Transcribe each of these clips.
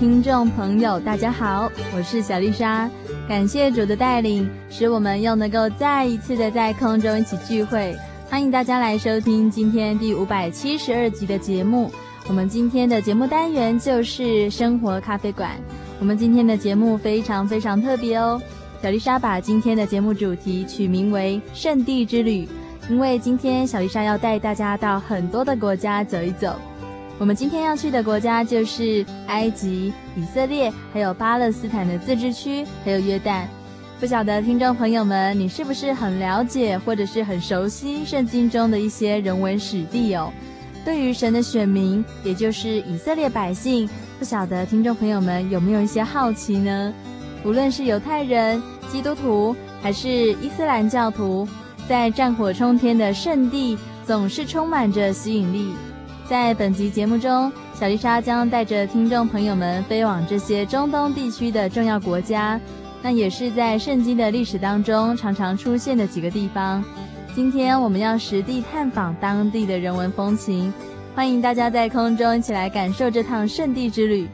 听众朋友，大家好，我是小丽莎。感谢主的带领，使我们又能够再一次的在空中一起聚会。欢迎大家来收听今天第五百七十二集的节目。我们今天的节目单元就是生活咖啡馆。我们今天的节目非常非常特别哦。小丽莎把今天的节目主题取名为“圣地之旅”，因为今天小丽莎要带大家到很多的国家走一走。我们今天要去的国家就是埃及、以色列，还有巴勒斯坦的自治区，还有约旦。不晓得听众朋友们，你是不是很了解，或者是很熟悉圣经中的一些人文史地哦？对于神的选民，也就是以色列百姓，不晓得听众朋友们有没有一些好奇呢？无论是犹太人、基督徒，还是伊斯兰教徒，在战火冲天的圣地，总是充满着吸引力。在本集节目中，小丽莎将带着听众朋友们飞往这些中东地区的重要国家，那也是在圣经的历史当中常常出现的几个地方。今天我们要实地探访当地的人文风情，欢迎大家在空中一起来感受这趟圣地之旅。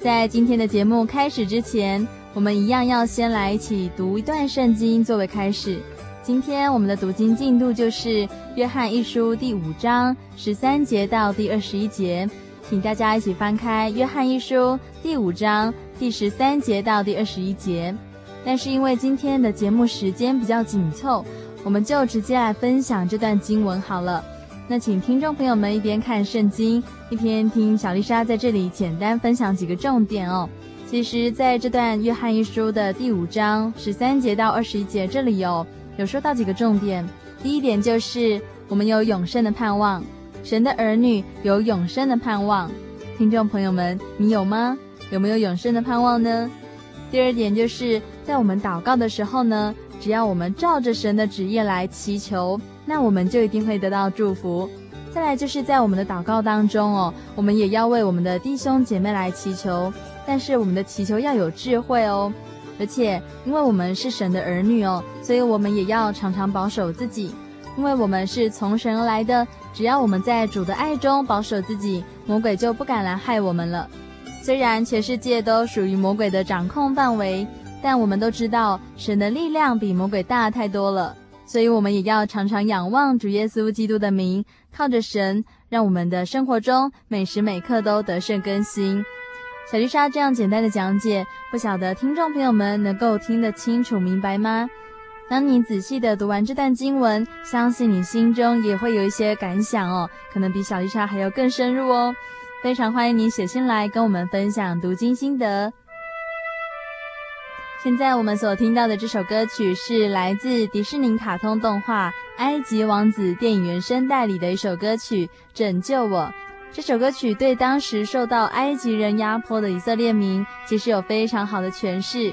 在今天的节目开始之前，我们一样要先来一起读一段圣经作为开始。今天我们的读经进度就是《约翰一书》第五章十三节到第二十一节，请大家一起翻开《约翰一书》第五章第十三节到第二十一节。但是因为今天的节目时间比较紧凑，我们就直接来分享这段经文好了。那请听众朋友们一边看圣经，一边听小丽莎在这里简单分享几个重点哦。其实，在这段《约翰一书》的第五章十三节到二十一节这里有。有说到几个重点，第一点就是我们有永生的盼望，神的儿女有永生的盼望。听众朋友们，你有吗？有没有永生的盼望呢？第二点就是在我们祷告的时候呢，只要我们照着神的旨意来祈求，那我们就一定会得到祝福。再来就是在我们的祷告当中哦，我们也要为我们的弟兄姐妹来祈求，但是我们的祈求要有智慧哦。而且，因为我们是神的儿女哦，所以我们也要常常保守自己，因为我们是从神而来的。只要我们在主的爱中保守自己，魔鬼就不敢来害我们了。虽然全世界都属于魔鬼的掌控范围，但我们都知道神的力量比魔鬼大太多了。所以，我们也要常常仰望主耶稣基督的名，靠着神，让我们的生活中每时每刻都得胜更新。小丽莎这样简单的讲解，不晓得听众朋友们能够听得清楚明白吗？当你仔细的读完这段经文，相信你心中也会有一些感想哦，可能比小丽莎还要更深入哦。非常欢迎你写信来跟我们分享读经心得。现在我们所听到的这首歌曲是来自迪士尼卡通动画《埃及王子》电影原声带里的一首歌曲《拯救我》。这首歌曲对当时受到埃及人压迫的以色列民，其实有非常好的诠释。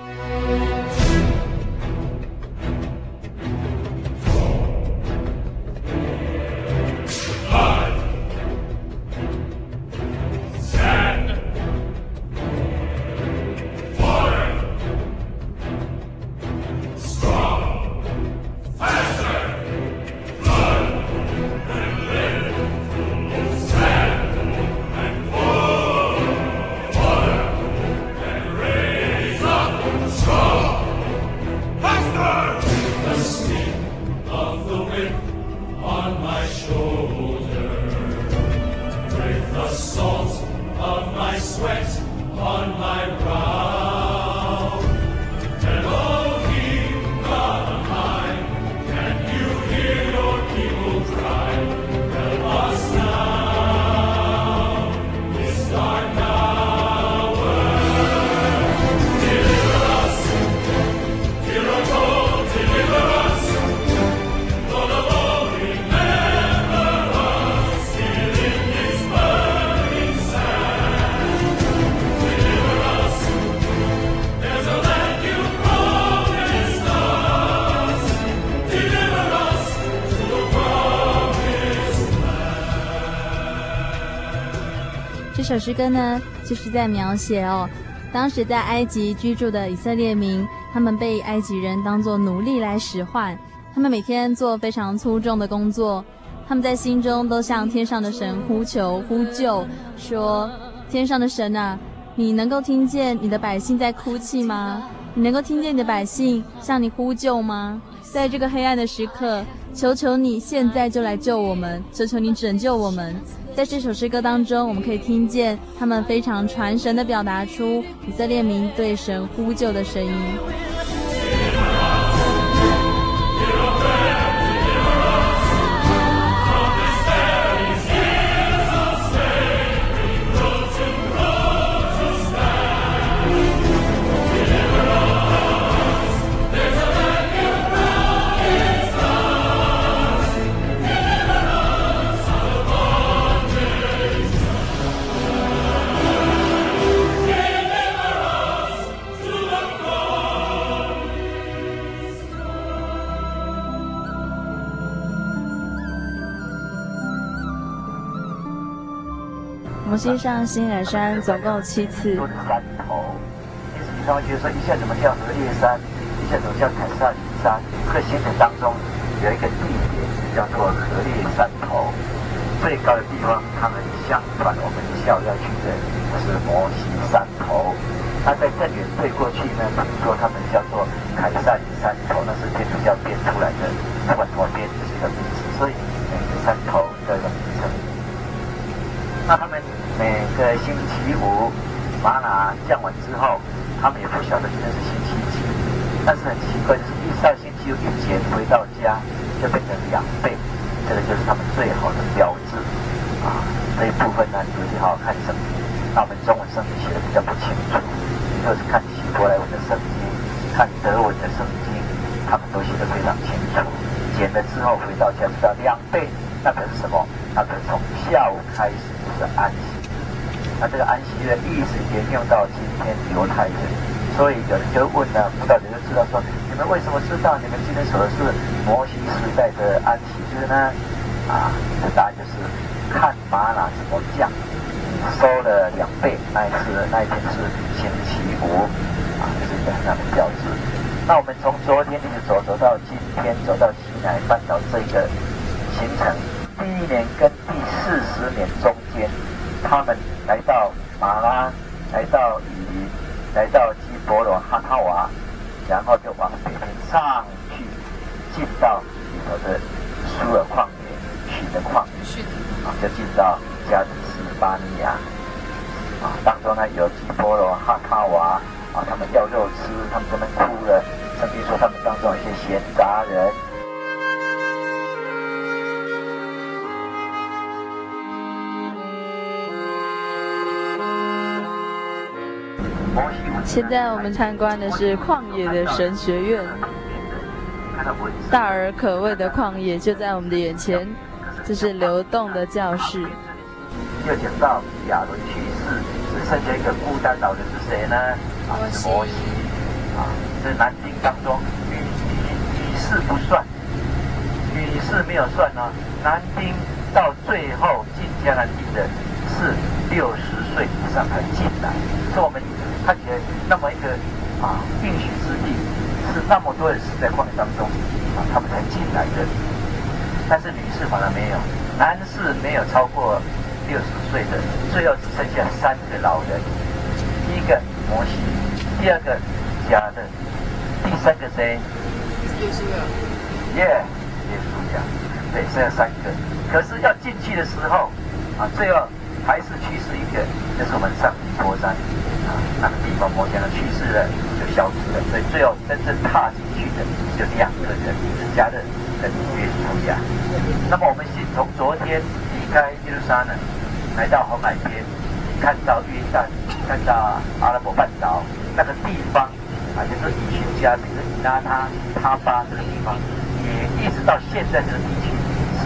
首诗歌呢，就是在描写哦，当时在埃及居住的以色列民，他们被埃及人当作奴隶来使唤，他们每天做非常粗重的工作，他们在心中都向天上的神呼求呼救，说：“天上的神啊，你能够听见你的百姓在哭泣吗？你能够听见你的百姓向你呼救吗？在这个黑暗的时刻，求求你现在就来救我们，求求你拯救我们。”在这首诗歌当中，我们可以听见他们非常传神的表达出以色列民对神呼救的声音。重新上西乃山总共七次。多的山头，因此你他们觉得说，一下怎么叫何烈山，一下怎么叫凯撒里山？这行程当中有一个地点叫做何烈山头，最高的地方，他们相传我们下午要去的，是摩西山头。那在更远退过去呢，说他们叫做凯撒里山头，那是天主教编出来的，不管怎么编，这是一个名字，所以每个山头都有名称。那他们。每个星期五，玛拿降完之后，他们也不晓得今天是星期几。但是很奇怪，就是一到星期五以前回到家，就变成两倍。这个就是他们最好的标志啊。这一部分呢，尤其好好看圣经。那我们中文圣经写的比较不清楚，就是看希伯来文的圣经，看德文的圣经，他们都写的非常清楚。减了之后回到家知道两倍，那可是什么？那可是从下午开始。那这个安息日一直沿用到今天犹太人，所以有人就问呢，不道人就知道说，你们为什么知道你们今天说的是摩西时代的安息日呢？啊，答案就是看玛拿怎么降，收了两倍，那一次那一天是星期五，啊，这、是一个很大的标志。那我们从昨天一直走走到今天，走到西南半岛这个行程，第一年跟第四十年中间，他们。来到马拉，来到以琳，来到基伯罗哈塔瓦，然后就往北边上去，进到里头的苏尔旷野，取的旷野，啊，就进到加迪斯巴尼亚，啊，当中呢有基伯罗哈塔瓦，啊，他们要肉吃，他们这边哭了，甚至说他们当中有些闲杂人。现在我们参观的是旷野的神学院，大而可畏的旷野就在我们的眼前，这是流动的教室。又讲到亚伦去世，只剩下一个孤单老人是谁呢？啊，是摩西。啊，这男丁当中女女女士不算，女士没有算呢、啊。男丁到最后进迦南地的是六十岁以上才进来，是我们。看起来那么一个啊应许之地，是那么多人死在旷野当中啊，他们才进来的。但是女士反而没有，男士没有超过六十岁的，最后只剩下三个老人，第一个摩西，第二个迦勒，第三个谁？耶稣啊，耶，耶稣呀，对，剩下三个。可是要进去的时候啊，最后还是去世一个，就是我们上提波山。那个地方摩西呢去世了，就消失了。所以最后真正踏进去的就两个人，是迦勒跟约书亚。那么我们先从昨天离开耶路撒冷，来到红海边，看到约旦，看到阿拉伯半岛那个地方，啊，就是以寻加，比如以拉他、他巴这个地方，也一直到现在这个地区，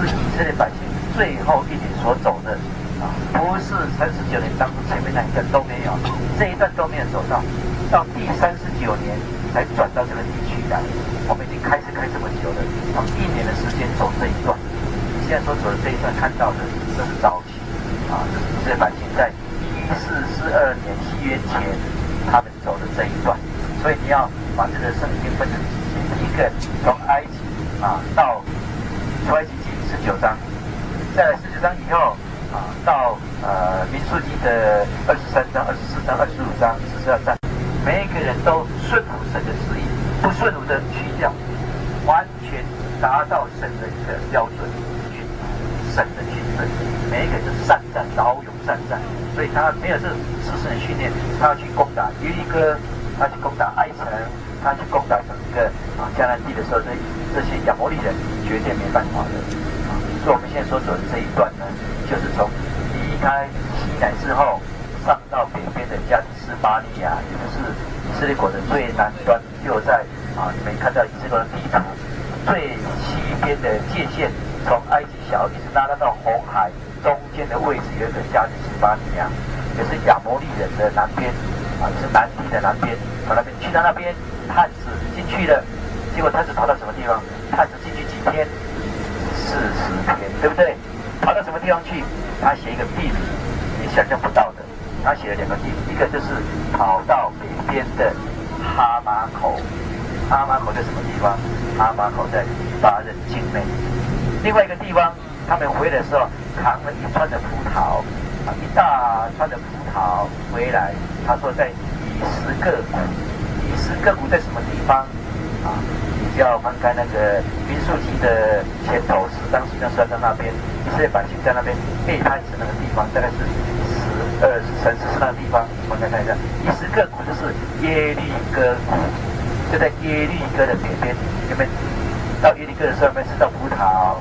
是以色列百姓最后一年所走的。啊，不是三十九年当中前面那一段都没有，这一段都没有走到，到第三十九年才转到这个地区来。我们已经开始开这么久了，从一年的时间走这一段。现在所走的这一段看到的，都是早期啊，这是以色列百姓在逾二年西元前他们走的这一段，所以你要把这个圣经分成几节，一个从埃及啊到出埃及记十九章，在十九章以后到呃民数记的二十三章、二十四章、二十五章、四十二章，每一个人都顺服神的旨意，不顺服的去掉，完全达到神的一个标准，神的军队，每一个人都善战，骁勇善战。所以他没有这自身的训练，他要去攻打耶利哥，他去攻打艾城，他去攻打整个啊迦南地的时候，这这些亚摩利人绝对没办法的啊。所以我们现在所走的这一段呢，就是从离开西南之后，上到北边的加利斯巴利亚，也就是以色列国的最南端，就在啊你们看到以色列国的地图最西边的界限，从埃及小一直拉到到红海。中间的位置有一个加利斯巴利亚，也是亚摩利人的南边，啊，是南地的南边。从那边去到那边，探子进去了，结果探子跑到什么地方？探子进去几天？四十天，对不对？跑到什么地方去？他写一个地名，你想象不到的。他写了两个地，一个就是跑到北边的哈马口，哈马口在什么地方？哈马口在巴人境内。另外一个地方，他们回来的时候。扛了一串的葡萄，啊，一大串的葡萄回来。他说在以实各谷，以实各谷在什么地方？啊，你要翻开那个民数记的前头十章，十章是在那边，以色列百姓在那边背叛神那个地方，大概是十二十三十四那个地方。我们来看一下，以实各谷就是耶利哥谷，就在耶利哥的北边。有没有到耶利哥的时候，有没有吃到葡萄？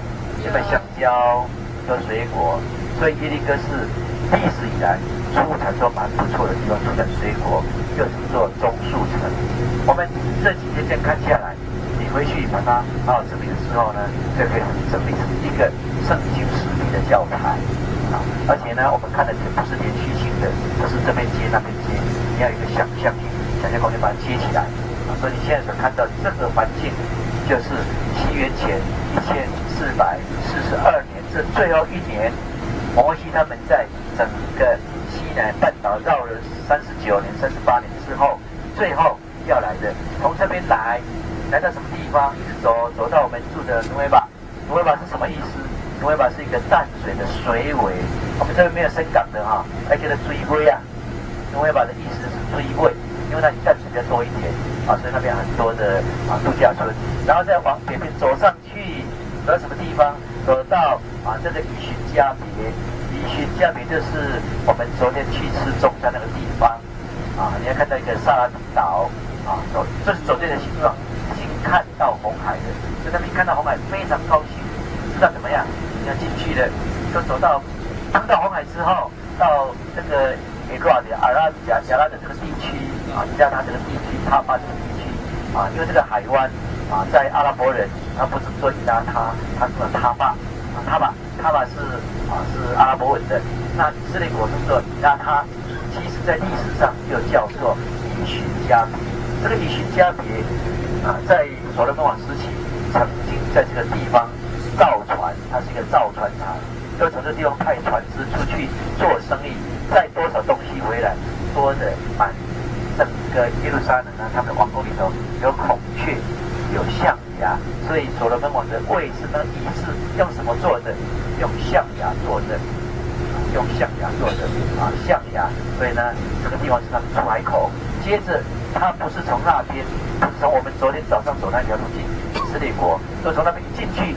有没有香蕉？和水果，所以耶利哥是历史以来出产都蛮不错的地方，出产水果又称作棕树城。我们这几天这样看下来，你回去把它好好整理的时候呢，就可以整理成一个圣经史地的教材啊。而且呢，我们看的也不是连续性的，不是这边接那边接，你要有一个想象力，想象空间把它接起来。所以你现在所看到这个环境，就是西元前一千四百四十二年。这最后一年，摩西他们在整个西南半岛绕了三十九年、三十八年之后，最后要来的，从这边来，来到什么地方？一直走，走到我们住的努维巴。努维巴是什么意思？努维巴是一个淡水的水尾。我们这边没有深港的哈，还叫做水尾啊。努维巴的意思是追尾，因为那里淡水比较多一点啊，所以那边很多的啊度假村。然后再往北边走上去，走到什么地方？走到。啊，这个以寻加别，以寻加别就是我们昨天去吃中餐那个地方。啊，你要看到一个萨拉米岛，啊，走，这是走对的形状，已经看到红海了，所以他们一看到红海非常高兴，知道怎么样？要进去的，就走到，当到红海之后，到这个美国的阿拉加加拉的这个地区，啊，加拉这个地区，他巴这个地区，啊，因为这个海湾，啊，在阿拉伯人他不是说伊拉他，他说他巴。他爸，他爸是啊是阿拉伯文的，那以色列国称作以拉他，其实在历史上又叫做以寻加别。这个以寻加别啊，在所罗门王时期曾经在这个地方造它是一个造船厂，就从这地方派船只出去做生意，带多少东西回来，多的满整个耶路撒冷呢，他们的王宫里头有孔雀，有象。牙，所以所罗门王的位置呢，椅是用什么做的？用象牙做的，用象牙做的啊，象牙。所以呢，这个地方是他们出海口。接着，他不是从那边，从我们昨天早上走那条路进以色列国，就从那边一进去，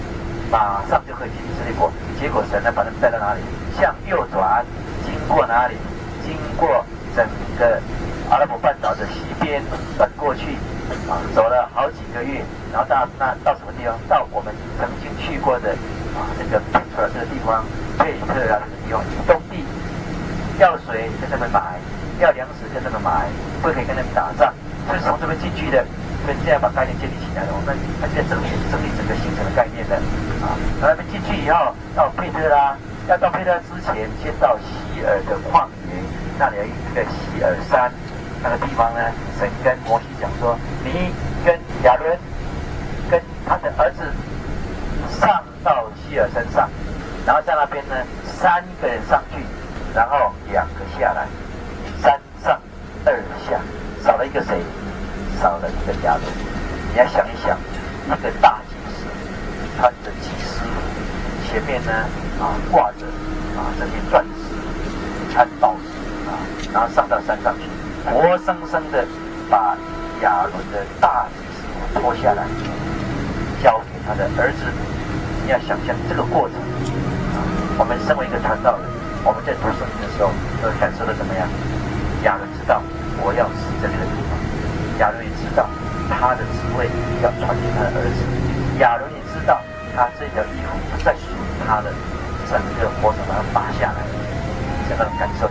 马上就可以进以色列国。结果神呢，把他们带到哪里？向右转，经过哪里？经过整个阿拉伯半岛的西边转过去。啊，走了好几个月，然后到那到什么地方？到我们曾经去过的啊，这个佩特这个地方，佩特啊这个地方，东地要水跟他们买，要粮食跟他们买，不可以跟他们打仗。所以从这边进去的，所以现在把概念建立起来了。我们他现在整理整理整个形成的概念的啊，然后他们进去以后到佩特拉，要到佩特拉之前，先到希尔的旷野，那里有一个希尔山。那个地方呢，神跟摩西讲说：“你跟亚伦跟他的儿子上到希尔山上，然后在那边呢，三个人上去，然后两个下来。三上二下少了一个谁？少了一个亚伦。你要想一想，一个大祭司穿着祭司，前面呢啊挂着啊这些钻石、穿宝石啊，然后上到山上去，活生生的把亚伦的大祭司脱下来，交给他的儿子。你要想象这个过程啊，我们身为一个传道人，我们在读圣经的时候，都感受到怎么样？亚伦知道我要死这里，他的职位要传给他的儿子，亚伦也知道他这条衣服不再属于他的，整个活生生把它拔下来，这个感受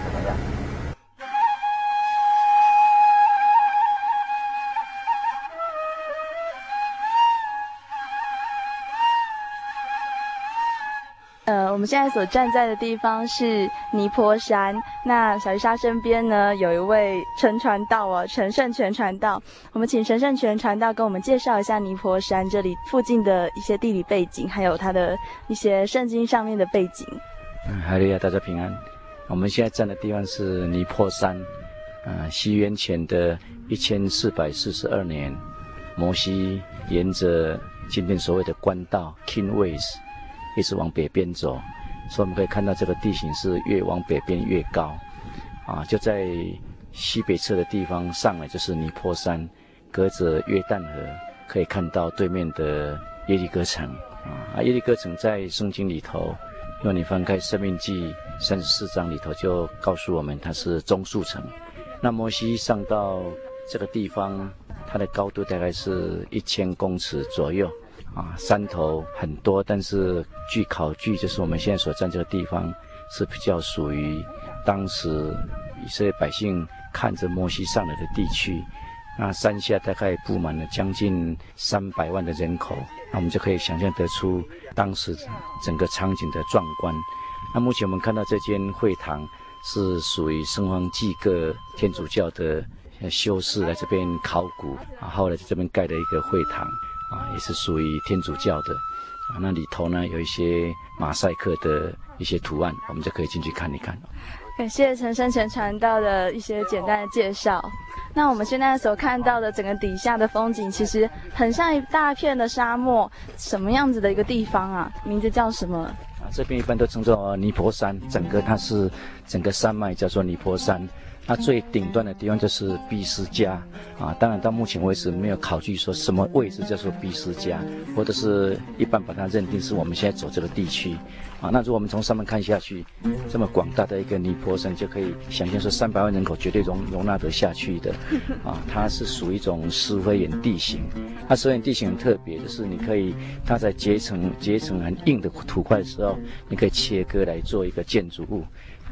我们现在所站在的地方是尼泊山。那小丽莎身边呢，有一位陈传道哦，陈胜全传道。我们请陈胜全传道跟我们介绍一下尼泊山这里附近的一些地理背景，还有它的一些圣经上面的背景。嗯，哈利亚，大家平安。我们现在站的地方是尼泊山。呃，西元前的一千四百四十二年，摩西沿着今天所谓的官道 King Ways。一直往北边走，所以我们可以看到这个地形是越往北边越高，啊，就在西北侧的地方上来就是尼泊山，隔着约旦河可以看到对面的耶利哥城，啊，耶利哥城在圣经里头，如果你翻开《生命记》三十四章里头就告诉我们它是中树城。那摩西上到这个地方，它的高度大概是一千公尺左右。啊，山头很多，但是据考据，就是我们现在所站这个地方是比较属于当时以色列百姓看着摩西上来的地区。那山下大概布满了将近三百万的人口，那我们就可以想象得出当时整个场景的壮观。那目前我们看到这间会堂是属于圣方济各天主教的修士来这边考古，啊，后来在这边盖的一个会堂。啊，也是属于天主教的，啊，那里头呢有一些马赛克的一些图案，我们就可以进去看一看。感谢陈生前传道的一些简单的介绍。那我们现在所看到的整个底下的风景，其实很像一大片的沙漠，什么样子的一个地方啊？名字叫什么？啊，这边一般都称作尼泊山，整个它是整个山脉叫做尼泊山。它最顶端的地方就是毕斯加啊，当然到目前为止没有考据说什么位置叫做毕斯加，或者是一般把它认定是我们现在走这个地区啊。那如果我们从上面看下去，这么广大的一个尼波山，就可以想象说三百万人口绝对容容纳得下去的啊。它是属于一种石灰岩地形，它石灰岩地形很特别，就是你可以它在结成结成很硬的土块的时候，你可以切割来做一个建筑物。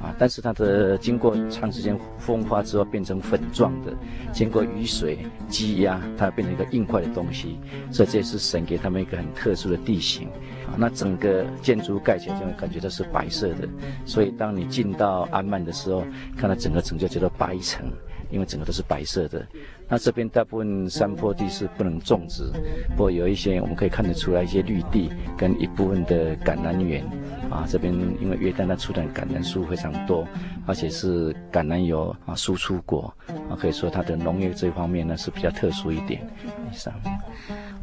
啊，但是它的经过长时间风化之后变成粉状的，经过雨水积压，它变成一个硬块的东西，所以这是神给他们一个很特殊的地形。啊，那整个建筑盖起来就会感觉到是白色的，所以当你进到安曼的时候，看到整个城就叫做白城，因为整个都是白色的。那这边大部分山坡地是不能种植，不过有一些我们可以看得出来一些绿地跟一部分的橄榄园。啊，这边因为约旦那出产橄榄树非常多，而且是橄榄油啊输出国，啊可以说它的农业这方面呢是比较特殊一点。以上。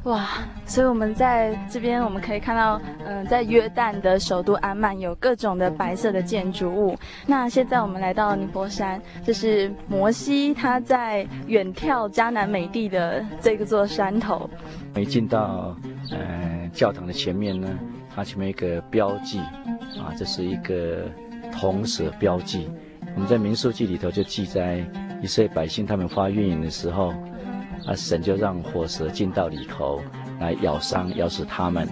哇，所以我们在这边我们可以看到，嗯、在约旦的首都安曼有各种的白色的建筑物。那现在我们来到尼泊山，这是摩西他在远眺迦南美地的这个座山头。没进到呃教堂的前面呢。它前面一个标记，啊，这是一个铜蛇标记。我们在民数记里头就记载，以色列百姓他们发怨言的时候，啊，神就让火蛇进到里头来咬伤、咬死他们，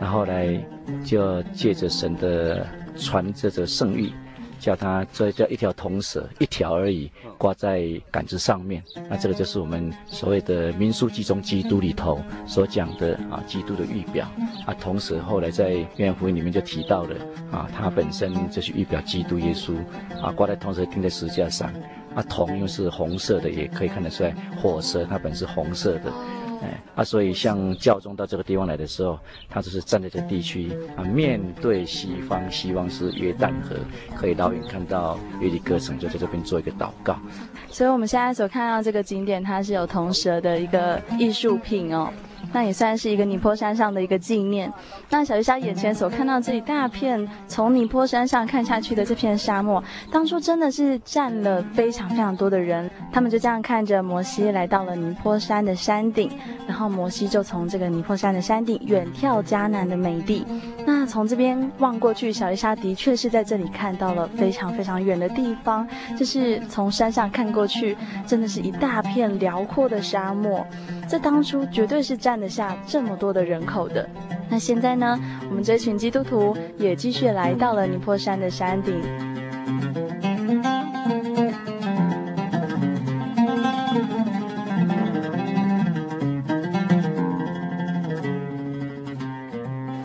然后来就借着神的传这个圣谕。叫他这叫一条铜蛇，一条而已，挂在杆子上面。那这个就是我们所谓的民数记中基督里头所讲的啊，基督的预表啊。铜蛇后来在约翰福音里面就提到了啊，它本身就是预表基督耶稣啊，挂在铜蛇钉在十字架上啊。铜又是红色的，也可以看得出来，火蛇它本是红色的。哎啊，所以像教宗到这个地方来的时候，他就是站在这个地区啊，面对西方，希望是约旦河，可以老远看到月里歌城，就在这边做一个祷告。所以我们现在所看到这个景点，它是有铜蛇的一个艺术品哦。那也算是一个尼泊山上的一个纪念。那小丽莎眼前所看到这一大片从尼泊山上看下去的这片沙漠，当初真的是站了非常非常多的人，他们就这样看着摩西来到了尼泊山的山顶，然后摩西就从这个尼泊山的山顶远眺迦南的美地。那从这边望过去，小丽莎的确是在这里看到了非常非常远的地方，就是从山上看过去，真的是一大片辽阔的沙漠。这当初绝对是站看得下这么多的人口的。那现在呢？我们这群基督徒也继续来到了尼泊山的山顶。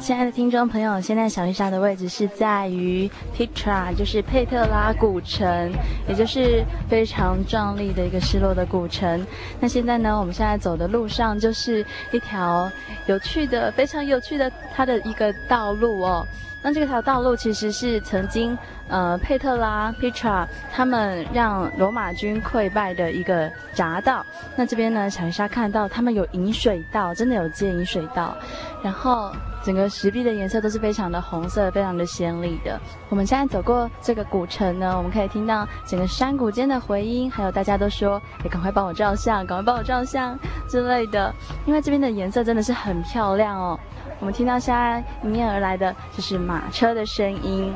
亲爱的听众朋友，现在小丽莎的位置是在于 Petra，就是佩特拉古城，也就是非常壮丽的一个失落的古城。那现在呢，我们现在走的路上就是一条有趣的、非常有趣的它的一个道路哦。那这条道路其实是曾经呃佩特拉 Petra 他们让罗马军溃败的一个闸道。那这边呢，小丽莎看到他们有引水道，真的有建引水道，然后。整个石壁的颜色都是非常的红色，非常的鲜丽的。我们现在走过这个古城呢，我们可以听到整个山谷间的回音，还有大家都说：“哎，赶快帮我照相，赶快帮我照相之类的。”因为这边的颜色真的是很漂亮哦。我们听到现在迎面而来的就是马车的声音。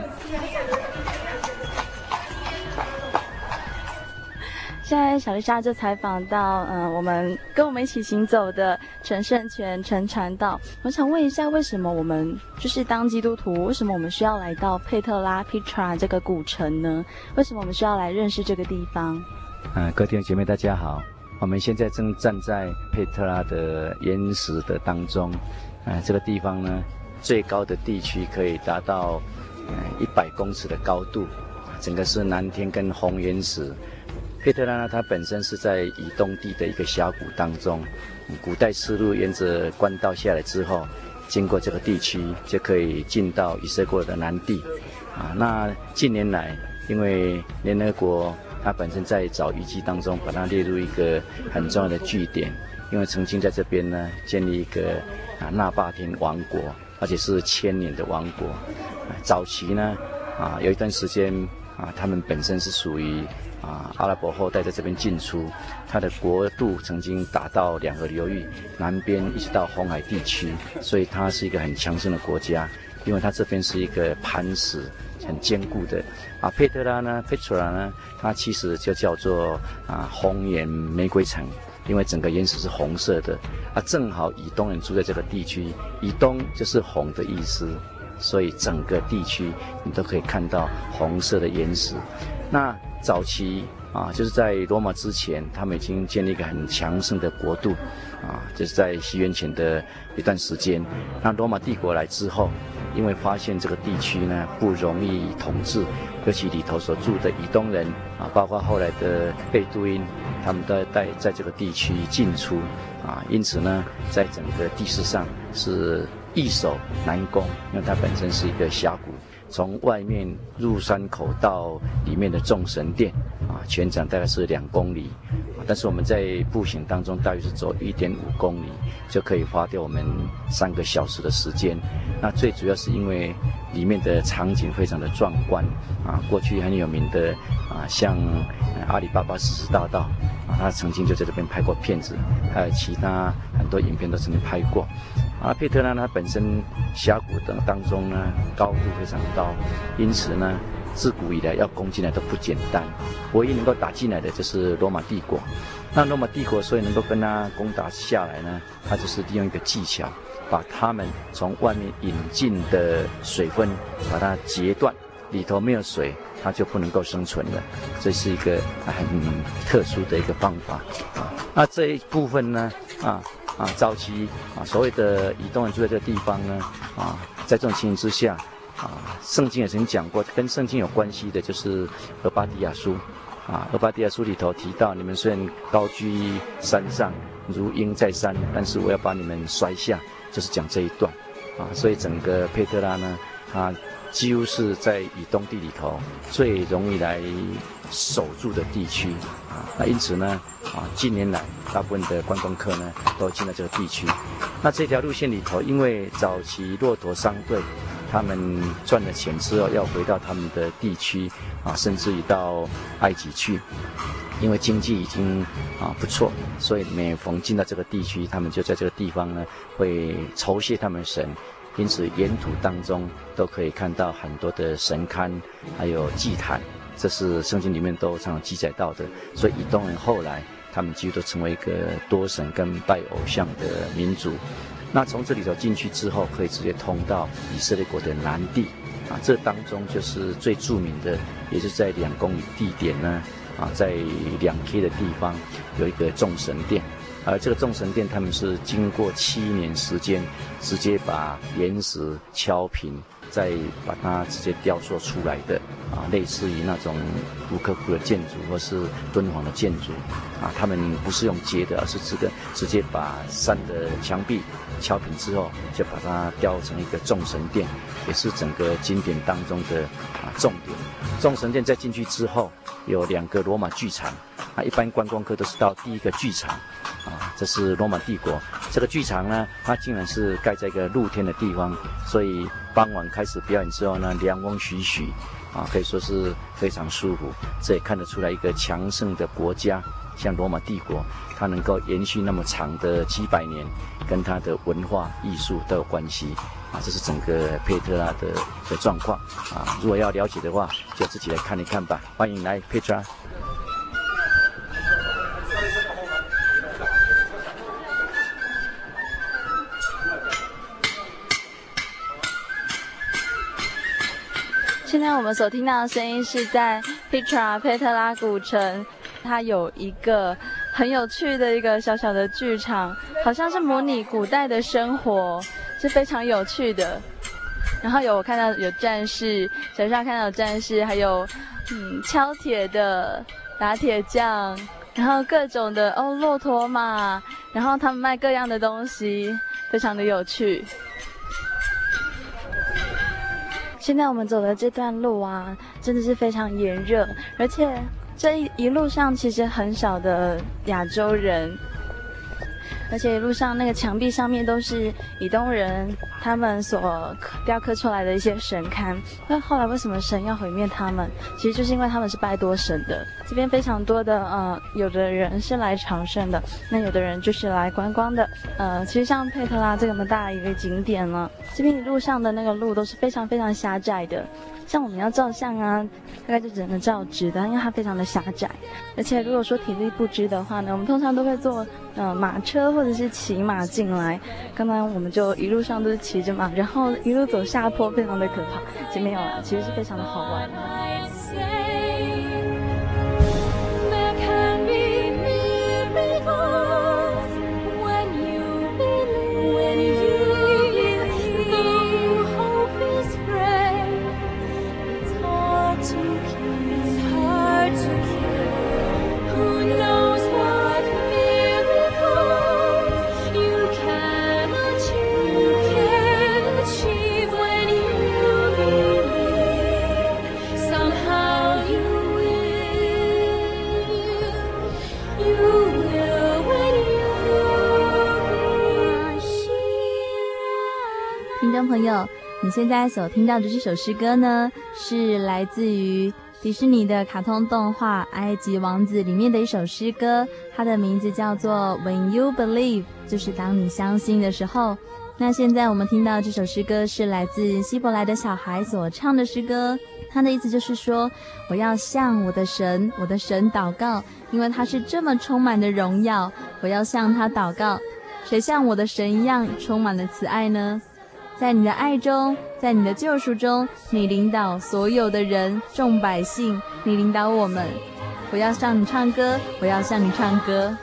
现在小丽莎就采访到，嗯、我们跟我们一起行走的陈胜全陈传道。我想问一下，为什么我们就是当基督徒，为什么我们需要来到佩特拉 Petra 这个古城呢？为什么我们需要来认识这个地方？嗯、各位弟兄姐妹大家好，我们现在正站在佩特拉的岩石的当中。嗯、呃，这个地方呢，最高的地区可以达到嗯一百公尺的高度，整个是蓝天跟红岩石。佩特拉呢，它本身是在以东地的一个峡谷当中。古代丝路沿着官道下来之后，经过这个地区，就可以进到以色列的南地。啊，那近年来，因为联合国它本身在找遗迹当中，把它列入一个很重要的据点，因为曾经在这边呢建立一个啊纳巴天王国，而且是千年的王国。早期呢，啊有一段时间啊，他们本身是属于。啊，阿拉伯后代在这边进出，他的国度曾经达到两河流域南边一直到红海地区，所以它是一个很强盛的国家，因为它这边是一个磐石，很坚固的。啊，佩特拉呢，Petra 呢，它其实就叫做啊红岩玫瑰城，因为整个岩石是红色的。啊，正好以东人住在这个地区，以东就是红的意思，所以整个地区你都可以看到红色的岩石。那早期啊，就是在罗马之前，他们已经建立一个很强盛的国度，啊，就是在西元前的一段时间。那罗马帝国来之后，因为发现这个地区呢不容易统治，尤其里头所住的以东人啊，包括后来的贝都因，他们都在在这个地区进出啊，因此呢，在整个地势上是易守难攻，因为它本身是一个峡谷。从外面入山口到里面的众神殿，啊，全长大概是两公里，但是我们在步行当中大约是走一点五公里，就可以花掉我们三个小时的时间。那最主要是因为里面的场景非常的壮观，啊，过去很有名的啊，像阿里巴巴四十大盗，啊，他曾经就在这边拍过片子，还有其他很多影片都曾经拍过。啊，佩特拉呢，本身峡谷等当中呢，高度非常高，因此呢，自古以来要攻进来都不简单。唯一能够打进来的就是罗马帝国。那罗马帝国所以能够跟他攻打下来呢，他就是利用一个技巧，把他们从外面引进的水分把它截断，里头没有水，它就不能够生存了。这是一个很特殊的一个方法啊。那这一部分呢，啊。啊，早期啊，所谓的以东人住在这个地方呢，啊，在这种情形之下，啊，圣经也曾经讲过，跟圣经有关系的就是《俄巴底亚书》，啊，《俄巴底亚书》里头提到，你们虽然高居山上，如鹰在山，但是我要把你们摔下，就是讲这一段。啊。所以整个佩特拉呢，它几乎是在以东地里头最容易来守住的地区。那因此呢，啊，近年来大部分的观光客呢都进了这个地区。那这条路线里头，因为早期骆驼商队。他们赚了钱之后，要回到他们的地区啊，甚至于到埃及去，因为经济已经啊不错，所以每逢进到这个地区，他们就在这个地方呢会酬谢他们神，因此沿途当中都可以看到很多的神龛，还有祭坛，这是圣经里面都常常记载到的。所以以东人后来他们几乎都成为一个多神跟拜偶像的民族。那从这里头进去之后，可以直接通到以色列国的南地，啊，这当中就是最著名的，也是在两公里地点呢，啊，在两 K 的地方有一个众神殿，而这个众神殿他们是经过七年时间，直接把岩石敲平。再把它直接雕塑出来的啊，类似于那种吴哥窟的建筑或是敦煌的建筑啊，他们不是用接的，而是这个直接把山的墙壁敲平之后，就把它雕成一个众神殿，也是整个经典当中的啊重点。众神殿再进去之后，有两个罗马剧场啊，一般观光客都是到第一个剧场啊，这是罗马帝国这个剧场呢，它竟然是盖在一个露天的地方，所以。傍晚开始表演之后呢，凉风徐徐，啊，可以说是非常舒服。这也看得出来一个强盛的国家，像罗马帝国，它能够延续那么长的几百年，跟它的文化艺术都有关系。啊，这是整个佩特拉的的状况。啊，如果要了解的话，就自己来看一看吧。欢迎来佩特拉。现在我们所听到的声音是在 Petra 佩特拉古城，它有一个很有趣的一个小小的剧场，好像是模拟古代的生活，是非常有趣的。然后有我看到有战士，手上看到有战士，还有嗯敲铁的、打铁匠，然后各种的哦骆驼马，然后他们卖各样的东西，非常的有趣。现在我们走的这段路啊，真的是非常炎热，而且这一一路上其实很少的亚洲人。而且一路上那个墙壁上面都是以东人他们所雕刻出来的一些神龛。那后来为什么神要毁灭他们？其实就是因为他们是拜多神的。这边非常多的呃，有的人是来朝圣的，那有的人就是来观光的。呃，其实像佩特拉这么大一个景点呢，这边一路上的那个路都是非常非常狭窄的。像我们要照相啊，大概就只能照直的，因为它非常的狭窄。而且如果说体力不支的话呢，我们通常都会坐呃马车或或者是骑马进来。刚刚我们就一路上都是骑着马，然后一路走下坡，非常的可怕。前面有，其实是非常的好玩的朋友，你现在所听到的这首诗歌呢，是来自于迪士尼的卡通动画《埃及王子》里面的一首诗歌，它的名字叫做《When You Believe》，就是当你相信的时候。那现在我们听到这首诗歌是来自希伯来的小孩所唱的诗歌，它的意思就是说，我要向我的神，我的神祷告，因为他是这么充满的荣耀，我要向他祷告。谁像我的神一样充满了慈爱呢？在你的爱中，在你的救赎中，你领导所有的人，众百姓，你领导我们。我要向你唱歌，我要向你唱歌。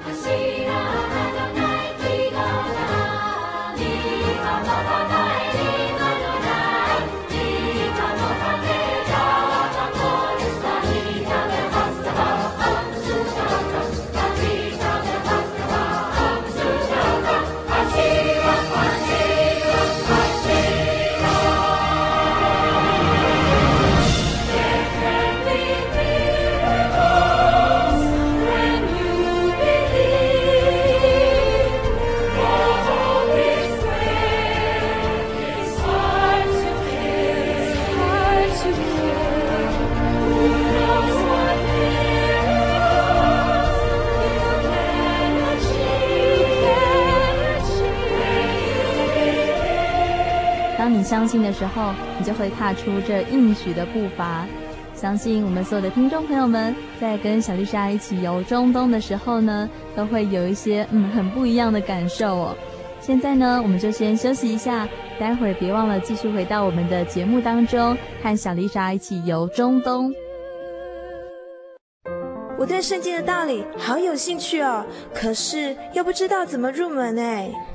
相信的时候，你就会踏出这应许的步伐。相信我们所有的听众朋友们，在跟小丽莎一起游中东的时候呢，都会有一些嗯很不一样的感受哦。现在呢，我们就先休息一下，待会儿别忘了继续回到我们的节目当中，和小丽莎一起游中东。我对圣经的道理好有兴趣哦，可是又不知道怎么入门哎。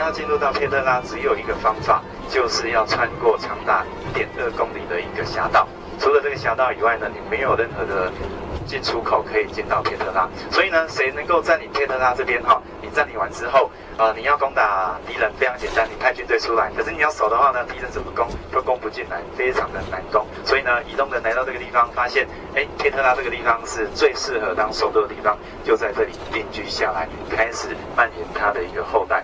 要进入到佩特拉，只有一个方法，就是要穿过长达一点二公里的一个峡道。除了这个峡道以外呢，你没有任何的进出口可以进到佩特拉。所以呢，谁能够占领佩特拉这边哈？你占领完之后。呃，你要攻打敌人非常简单，你派军队出来。可是你要守的话呢，敌人怎么攻都攻不进来，非常的难攻。所以呢，移动人来到这个地方，发现，哎，佩特拉这个地方是最适合当首都的地方，就在这里定居下来，开始蔓延他的一个后代。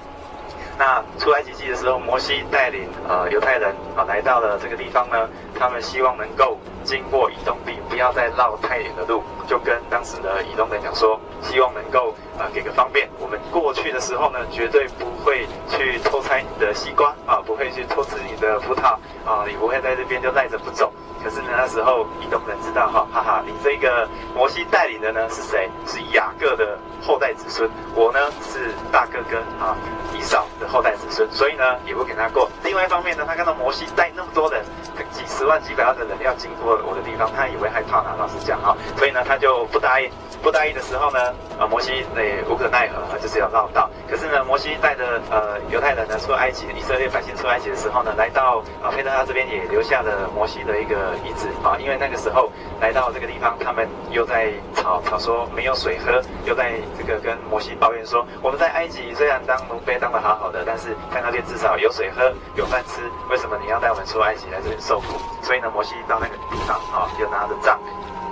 出埃及记的时候，摩西带领呃犹太人啊来到了这个地方呢，他们希望能够经过以东地，不要再绕太远的路，就跟当时的以东人讲说，希望能够、呃、给个方便，我们过去的时候呢，绝对不会去偷拆你的西瓜啊，不会去偷吃你的葡萄啊，你不会在这边就赖着不走。可是呢，那时候以东人知道哈，哈哈，你这个摩西带领的呢是谁？是雅各的后代子孙，我呢是大哥哥啊，以扫的后代子孙，所以呢也不给他过。另外一方面呢，他看到摩西带那么多人，几十万、几百万的人要经过我的地方，他以为害怕呢，老实讲哈，所以呢他就不答应。不答应的时候呢，啊，摩西那无可奈何，就是要绕道。可是呢，摩西带着呃犹太人呢出埃及，以色列百姓出埃及的时候呢，来到啊佩特拉这边也留下了摩西的一个遗址啊，因为那个时候来到这个地方，他们又在吵吵说没有水喝，又在这个跟摩西抱怨说，我们在埃及虽然当奴婢当得好好的，但是在那边至少有水喝，有饭吃，为什么你要带我们出埃及来这边受苦？所以呢，摩西到那个地方啊，就拿着杖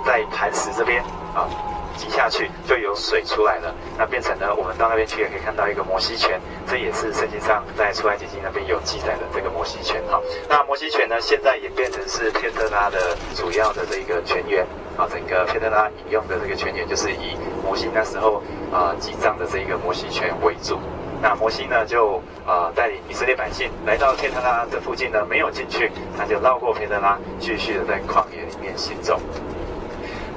在磐石这边啊。挤下去就有水出来了，那变成呢，我们到那边去也可以看到一个摩西泉，这也是圣经上在出埃及记那边有记载的这个摩西泉哈。那摩西泉呢，现在也变成是佩特拉的主要的这个泉源啊，整个佩特拉引用的这个泉源就是以摩西那时候啊记账的这个摩西泉为主。那摩西呢就啊带领以色列百姓来到佩特拉的附近呢，没有进去，他就绕过佩特拉，继续的在旷野里面行走。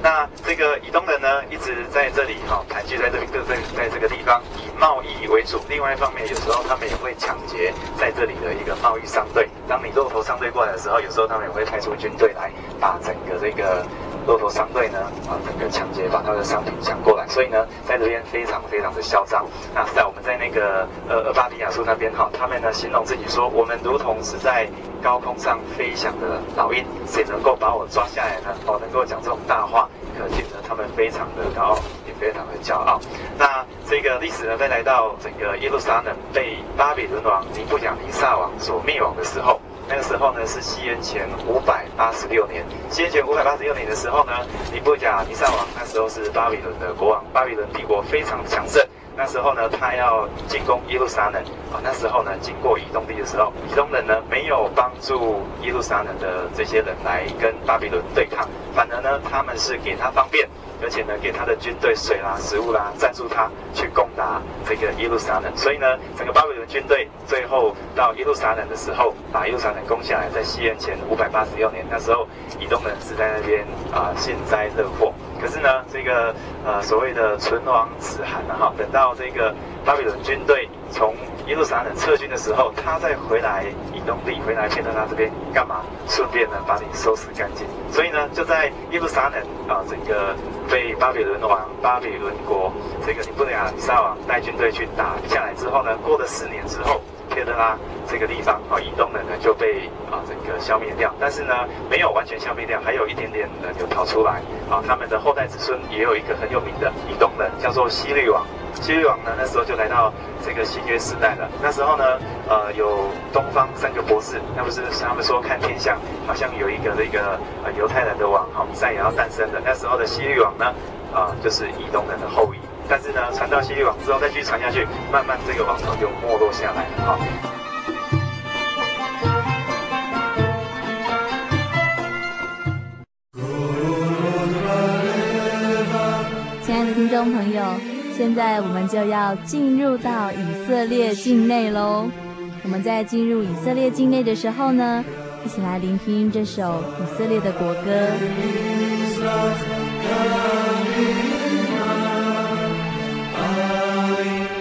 那这个以东人呢，一直在这里哈，盘踞在这里，各在在这个地方以贸易为主。另外一方面，有时候他们也会抢劫在这里的一个贸易商队。当你骆驼商队过来的时候，有时候他们也会派出军队来把整个这个。骆驼商队呢，啊，整个抢劫，把他的商品抢过来，所以呢，在这边非常非常的嚣张。那在我们在那个呃巴比亚书那边哈，他们呢形容自己说，我们如同是在高空上飞翔的老鹰，谁能够把我抓下来呢？哦，能够讲这种大话，可见呢他们非常的高傲，也非常的骄傲。那这个历史呢，在来到整个耶路撒冷被巴比伦王尼布甲尼撒王所灭亡的时候。那个时候呢，是西元前五百八十六年。西元前五百八十六年的时候呢，尼布甲尼撒王那时候是巴比伦的国王，巴比伦帝国非常强盛。那时候呢，他要进攻耶路撒冷啊。那时候呢，经过以东地的时候，以东人呢没有帮助耶路撒冷的这些人来跟巴比伦对抗，反而呢，他们是给他方便。而且呢，给他的军队水啦、食物啦，赞助他去攻打这个耶路撒冷。所以呢，整个巴比伦军队最后到耶路撒冷的时候，把耶路撒冷攻下来，在西元前五百八十六年，那时候以东人是在那边啊幸灾乐祸。可是呢，这个呃所谓的唇亡齿寒了哈，等到这个巴比伦军队从耶路撒冷撤军的时候，他再回来以东地，回来片特拉这边干嘛？顺便呢把你收拾干净。所以呢，就在耶路撒冷啊，整个被巴比伦王、巴比伦国这个尼布甲尼撒王带军队去打下来之后呢，过了四年之后，片特拉这个地方啊，以东人呢就被啊整个消灭掉。但是呢，没有完全消灭掉，还有一点点人就逃出来啊。他们的后代子孙也有一个很有名的以东人，叫做希律王。希律王呢，那时候就来到这个新约时代了。那时候呢，呃，有东方三个博士，那不是他们说看天象，好像有一个这个呃犹太人的王，哈，赛亚要诞生的。那时候的希律王呢，啊、就是移动人的后裔。但是呢，传到希律王之后，再继续传下去，慢慢这个王朝就没落下来了，哈。亲爱的听众朋友。现在我们就要进入到以色列境内喽。我们在进入以色列境内的时候呢，一起来聆听这首以色列的国歌。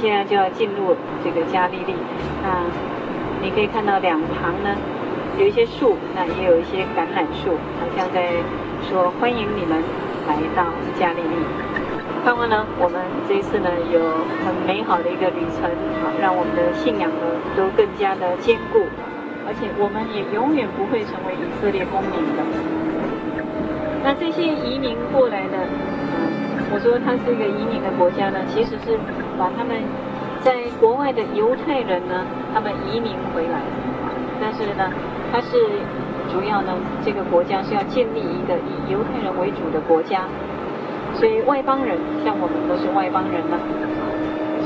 现在就要进入这个加利利，那你可以看到两旁呢，有一些树，那也有一些橄榄树，好像在说欢迎你们来到加利利。盼望呢，我们这一次呢有很美好的一个旅程，啊，让我们的信仰呢都更加的坚固，而且我们也永远不会成为以色列公民的。那这些移民过来的，我说它是一个移民的国家呢，其实是把他们在国外的犹太人呢，他们移民回来，但是呢。它是主要呢，这个国家是要建立一个以犹太人为主的国家，所以外邦人像我们都是外邦人呢，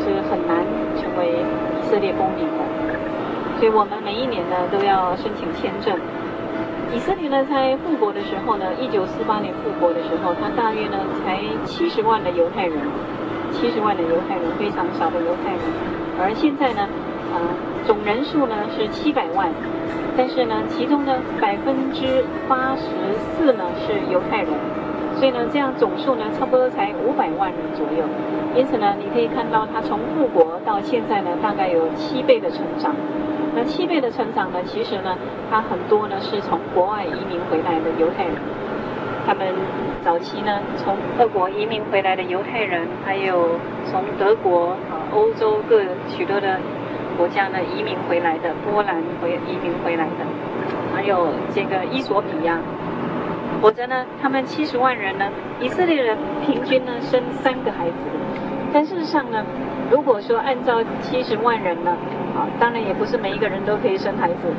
是很难成为以色列公民的。所以我们每一年呢都要申请签证。以色列呢在复国的时候呢，一九四八年复国的时候，它大约呢才七十万的犹太人，七十万的犹太人，非常少的犹太人。而现在呢，呃，总人数呢是七百万。但是呢，其中呢百分之八十四呢是犹太人，所以呢这样总数呢差不多才五百万人左右。因此呢，你可以看到它从复国到现在呢，大概有七倍的成长。那七倍的成长呢，其实呢，它很多呢是从国外移民回来的犹太人。他们早期呢从俄国移民回来的犹太人，还有从德国啊、欧洲各许多的。国家呢移民回来的，波兰回移民回来的，还有这个伊索比亚，否则呢，他们七十万人呢，以色列人平均呢生三个孩子，但事实上呢，如果说按照七十万人呢，啊，当然也不是每一个人都可以生孩子，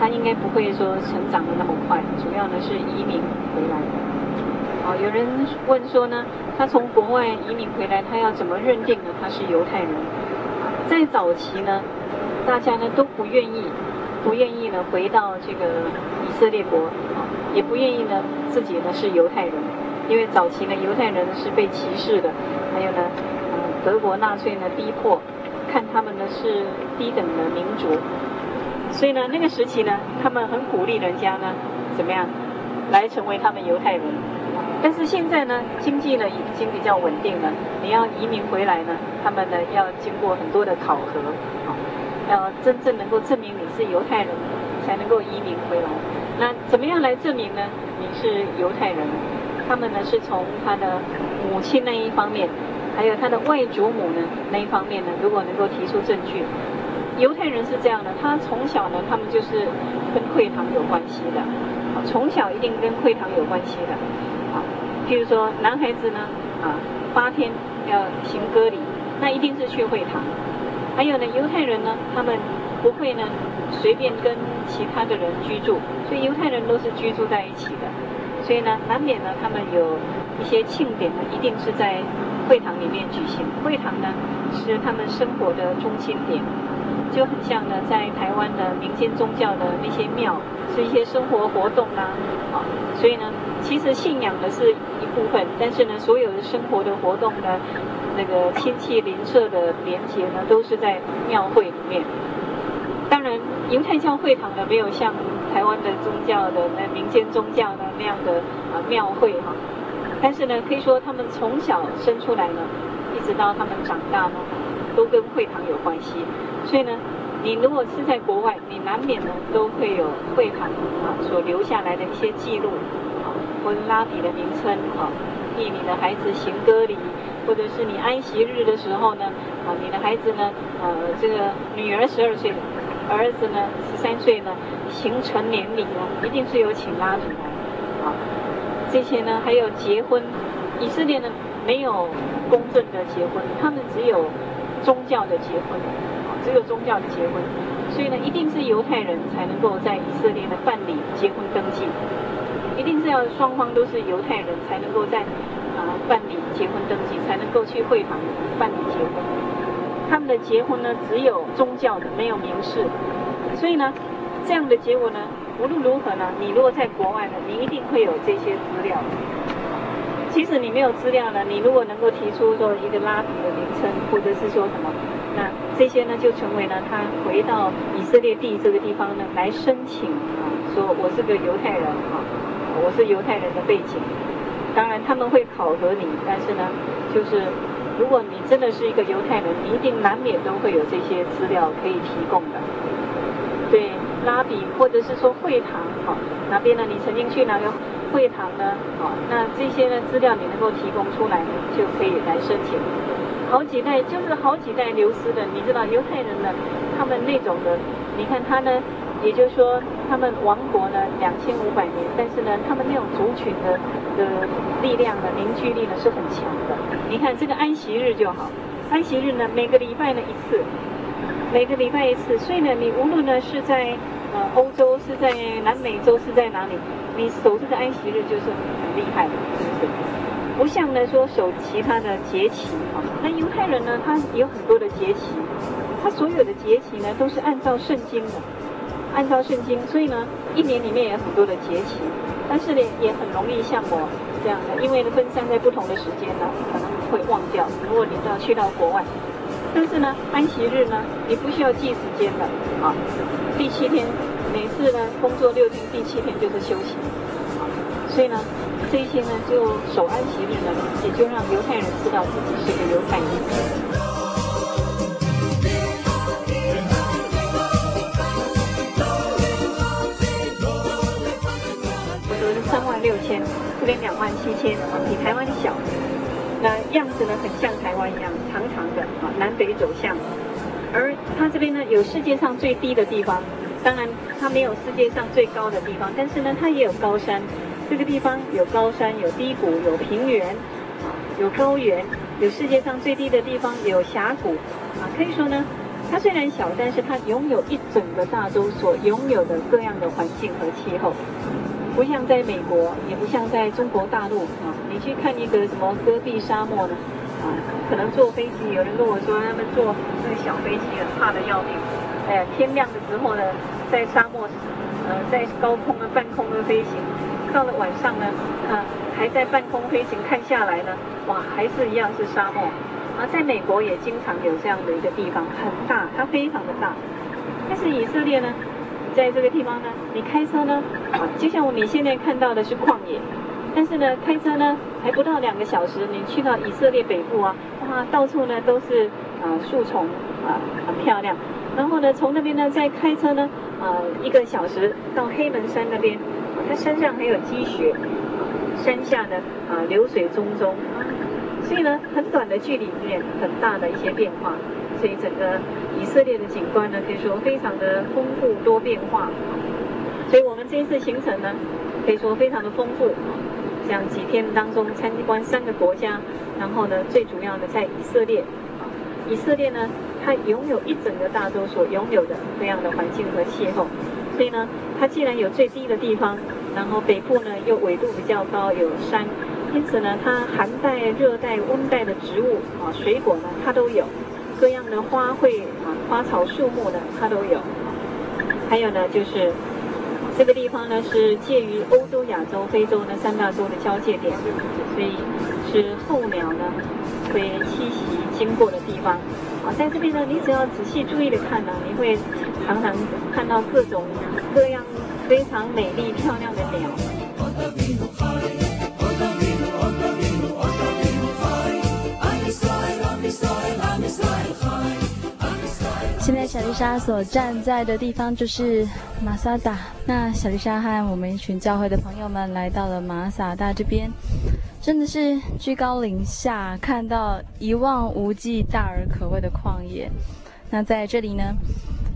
他应该不会说成长得那么快，主要呢是移民回来的。啊，有人问说呢，他从国外移民回来，他要怎么认定呢？他是犹太人？在早期呢，大家呢都不愿意，不愿意呢回到这个以色列国，也不愿意呢自己呢是犹太人，因为早期呢犹太人是被歧视的，还有呢，嗯德国纳粹呢逼迫，看他们呢是低等的民族，所以呢那个时期呢，他们很鼓励人家呢怎么样来成为他们犹太人。但是现在呢，经济呢已经比较稳定了。你要移民回来呢，他们呢要经过很多的考核，要真正能够证明你是犹太人，才能够移民回来。那怎么样来证明呢？你是犹太人？他们呢是从他的母亲那一方面，还有他的外祖母呢那一方面呢，如果能够提出证据，犹太人是这样的，他从小呢，他们就是跟会堂有关系的，从小一定跟会堂有关系的。譬如说，男孩子呢，啊，八天要行割礼，那一定是去会堂。还有呢，犹太人呢，他们不会呢随便跟其他的人居住，所以犹太人都是居住在一起的。所以呢，难免呢，他们有一些庆典呢，一定是在会堂里面举行。会堂呢，是他们生活的中心点，就很像呢，在台湾的民间宗教的那些庙，是一些生活活动啦，啊，所以呢。其实信仰的是一部分，但是呢，所有的生活的活动呢，那个亲戚邻舍的连结呢，都是在庙会里面。当然，犹太教会堂呢，没有像台湾的宗教的那民间宗教的那样的啊庙会哈。但是呢，可以说他们从小生出来呢，一直到他们长大呢，都跟会堂有关系。所以呢，你如果是在国外，你难免呢都会有会堂啊所留下来的一些记录。或者拉比的名称，哈，替你的孩子行割礼，或者是你安息日的时候呢，啊，你的孩子呢，呃，这个女儿十二岁，儿子呢十三岁呢，行成年礼呢，一定是有请拉比来，啊，这些呢还有结婚，以色列呢没有公证的结婚，他们只有宗教的结婚，啊，只有宗教的结婚，所以呢一定是犹太人才能够在以色列呢办理结婚登记。一定是要双方都是犹太人才能够在啊办理结婚登记，才能够去会堂办理结婚。他们的结婚呢，只有宗教的，没有民事。所以呢，这样的结果呢，无论如何呢，你如果在国外呢，你一定会有这些资料。即使你没有资料呢，你如果能够提出说一个拉比的名称，或者是说什么，那这些呢就成为了他回到以色列地这个地方呢来申请啊，说我是个犹太人啊。我是犹太人的背景，当然他们会考核你，但是呢，就是如果你真的是一个犹太人，你一定难免都会有这些资料可以提供的。对拉比或者是说会堂，哈，哪边呢？你曾经去哪个会堂呢？啊，那这些呢资料你能够提供出来呢，就可以来申请。好几代就是好几代流失的，你知道犹太人呢，他们那种的，你看他呢，也就是说他们亡国呢两千五百年，但是呢，他们那种族群的的力量呢，凝聚力呢是很强的。你看这个安息日就好，安息日呢每个礼拜呢一次，每个礼拜一次，所以呢，你无论呢是在呃欧洲，是在南美洲，是在哪里，你守这个安息日就是很厉害的，是不是？不像呢说守其他的节期啊，那犹太人呢，他有很多的节期，他所有的节期呢都是按照圣经的，按照圣经，所以呢一年里面也有很多的节期，但是呢也很容易像我这样的，因为呢分散在不同的时间呢，可能会忘掉。如果你要去到国外，但是呢安息日呢，你不需要记时间的啊，第七天每次呢工作六天，第七天就是休息，啊，所以呢。这些呢，就守安息日呢，也就让犹太人知道自己是个犹太人。边两万七千，比台湾小。那样子呢，很像台湾一样，长长的啊，南北走向。而它这边呢，有世界上最低的地方，当然它没有世界上最高的地方，但是呢，它也有高山。这个地方有高山，有低谷，有平原，啊，有高原，有世界上最低的地方，有峡谷，啊，可以说呢，它虽然小，但是它拥有一整个大洲所拥有的各样的环境和气候，不像在美国，也不像在中国大陆，啊，你去看一个什么戈壁沙漠呢，啊，可能坐飞机，有人跟我说他们坐这个小飞机啊，怕得要命，哎，天亮的时候呢，在沙漠，呃，在高空的半空的飞行。到了晚上呢，啊，还在半空飞行，看下来呢，哇，还是一样是沙漠。啊，在美国也经常有这样的一个地方，很大，它非常的大。但是以色列呢，在这个地方呢，你开车呢，啊，就像你现在看到的是旷野，但是呢，开车呢还不到两个小时，你去到以色列北部啊，哇，到处呢都是啊树丛啊，很漂亮。然后呢，从那边呢再开车呢，啊，一个小时到黑门山那边。它山上还有积雪，山下呢啊流水淙淙，所以呢很短的距离里面很大的一些变化，所以整个以色列的景观呢可以说非常的丰富多变化，所以我们这一次行程呢可以说非常的丰富，像几天当中参观三个国家，然后呢最主要的在以色列，以色列呢它拥有一整个大洲所拥有的这样的环境和气候。所以呢，它既然有最低的地方，然后北部呢又纬度比较高，有山，因此呢，它寒带、热带、温带的植物啊，水果呢它都有，各样的花卉啊、花草树木呢它都有。还有呢，就是这个地方呢是介于欧洲、亚洲、非洲呢三大洲的交界点，所以是候鸟呢会栖息经过的地方。啊，在这边呢，你只要仔细注意的看呢，你会常常看到各种各样非常美丽漂亮的鸟。现在小丽莎所站在的地方就是马萨达。那小丽莎和我们一群教会的朋友们来到了马萨达这边。真的是居高临下，看到一望无际、大而可畏的旷野。那在这里呢，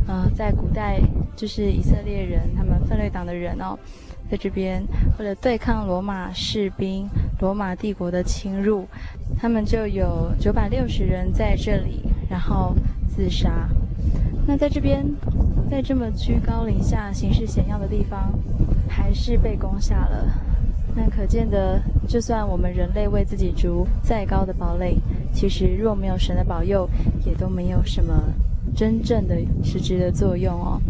呃，在古代就是以色列人，他们奋锐党的人哦，在这边为了对抗罗马士兵、罗马帝国的侵入，他们就有九百六十人在这里，然后自杀。那在这边，在这么居高临下、形势险要的地方，还是被攻下了。那可见的，就算我们人类为自己筑再高的堡垒，其实若没有神的保佑，也都没有什么真正的实质的作用哦。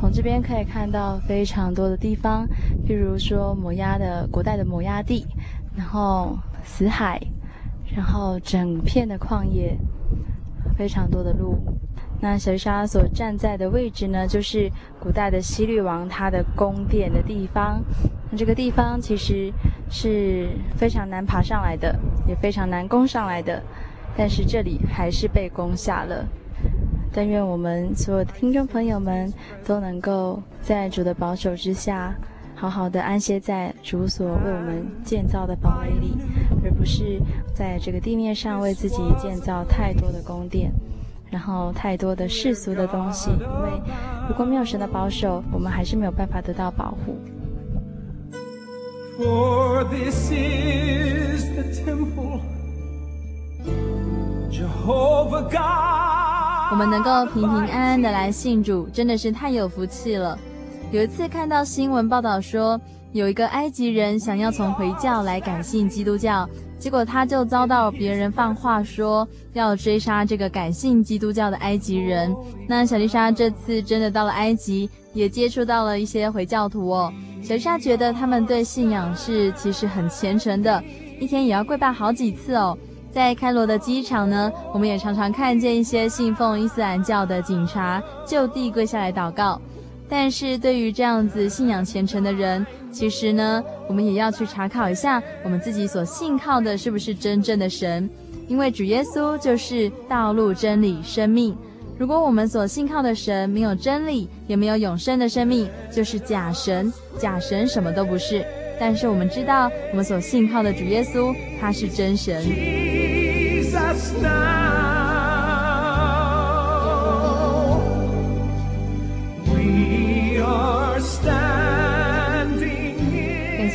从这边可以看到非常多的地方，譬如说摩押的古代的摩押地，然后死海，然后整片的旷野，非常多的路。那小丽莎所站在的位置呢，就是古代的西律王他的宫殿的地方。那这个地方其实是非常难爬上来的，也非常难攻上来的，但是这里还是被攻下了。但愿我们所有的听众朋友们都能够在主的保守之下，好好的安歇在主所为我们建造的堡垒里，而不是在这个地面上为自己建造太多的宫殿，然后太多的世俗的东西。因为如果没有神的保守，我们还是没有办法得到保护。For this is the temple, Jehovah God. 我们能够平平安安的来信主，真的是太有福气了。有一次看到新闻报道说，有一个埃及人想要从回教来改信基督教，结果他就遭到别人放话说要追杀这个改信基督教的埃及人。那小丽莎这次真的到了埃及，也接触到了一些回教徒哦。小丽莎觉得他们对信仰是其实很虔诚的，一天也要跪拜好几次哦。在开罗的机场呢，我们也常常看见一些信奉伊斯兰教的警察就地跪下来祷告。但是对于这样子信仰虔诚的人，其实呢，我们也要去查考一下我们自己所信靠的是不是真正的神，因为主耶稣就是道路、真理、生命。如果我们所信靠的神没有真理，也没有永生的生命，就是假神。假神什么都不是。但是我们知道，我们所信靠的主耶稣，他是真神。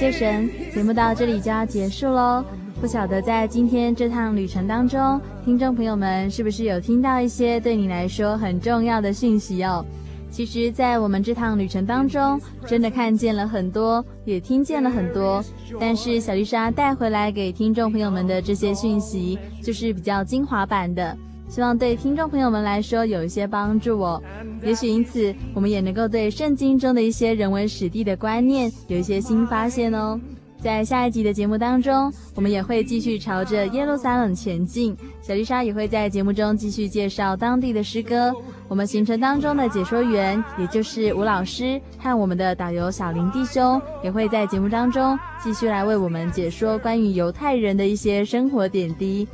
谢神，节目到这里就要结束喽。不晓得在今天这趟旅程当中，听众朋友们是不是有听到一些对你来说很重要的信息哦？其实，在我们这趟旅程当中，真的看见了很多，也听见了很多。但是，小丽莎带回来给听众朋友们的这些讯息，就是比较精华版的，希望对听众朋友们来说有一些帮助哦。也许因此，我们也能够对圣经中的一些人文史地的观念有一些新发现哦。在下一集的节目当中，我们也会继续朝着耶路撒冷前进。小丽莎也会在节目中继续介绍当地的诗歌。我们行程当中的解说员，也就是吴老师和我们的导游小林弟兄，也会在节目当中继续来为我们解说关于犹太人的一些生活点滴。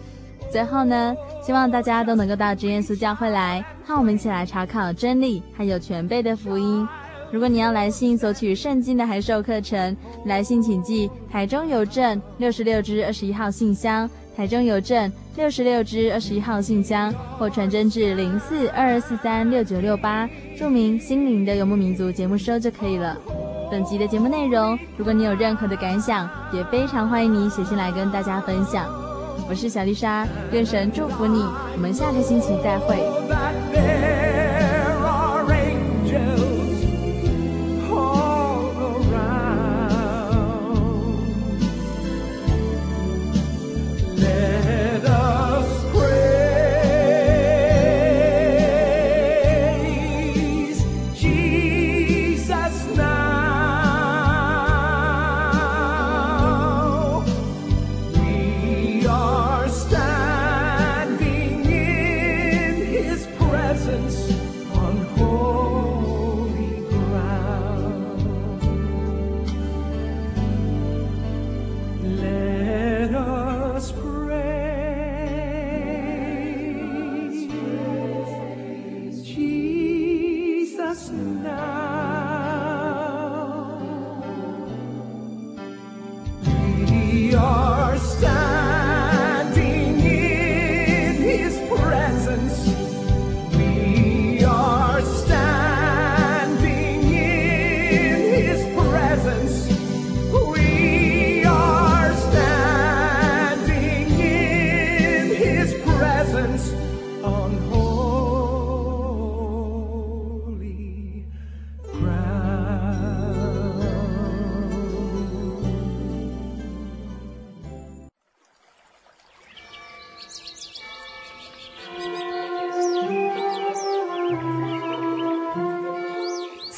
最后呢，希望大家都能够到真耶稣教会来，和我们一起来查考真理，还有全备的福音。如果你要来信索取圣经的函授课程，来信请寄台中邮政六十六支二十一号信箱，台中邮政六十六支二十一号信箱，或传真至零四二二四三六九六八，注明“心灵的游牧民族”节目收就可以了。本集的节目内容，如果你有任何的感想，也非常欢迎你写信来跟大家分享。我是小丽莎，愿神祝福你，我们下个星期再会。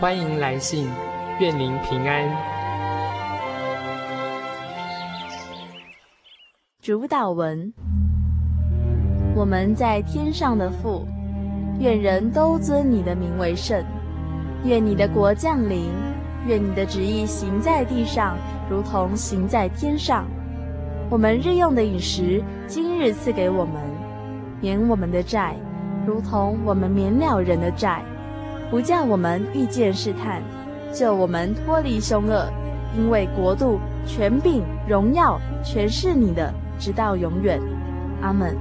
欢迎来信，愿您平安。主祷文：我们在天上的父，愿人都尊你的名为圣。愿你的国降临，愿你的旨意行在地上，如同行在天上。我们日用的饮食，今日赐给我们，免我们的债，如同我们免了人的债，不叫我们遇见试探，救我们脱离凶恶。因为国度、权柄、荣耀，全是你的，直到永远。阿门。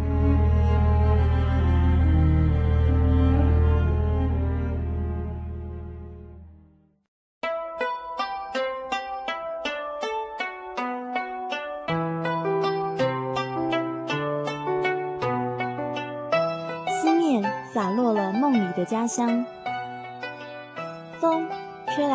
思念洒落了梦里的家乡，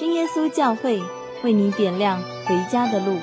真耶稣教会为你点亮回家的路。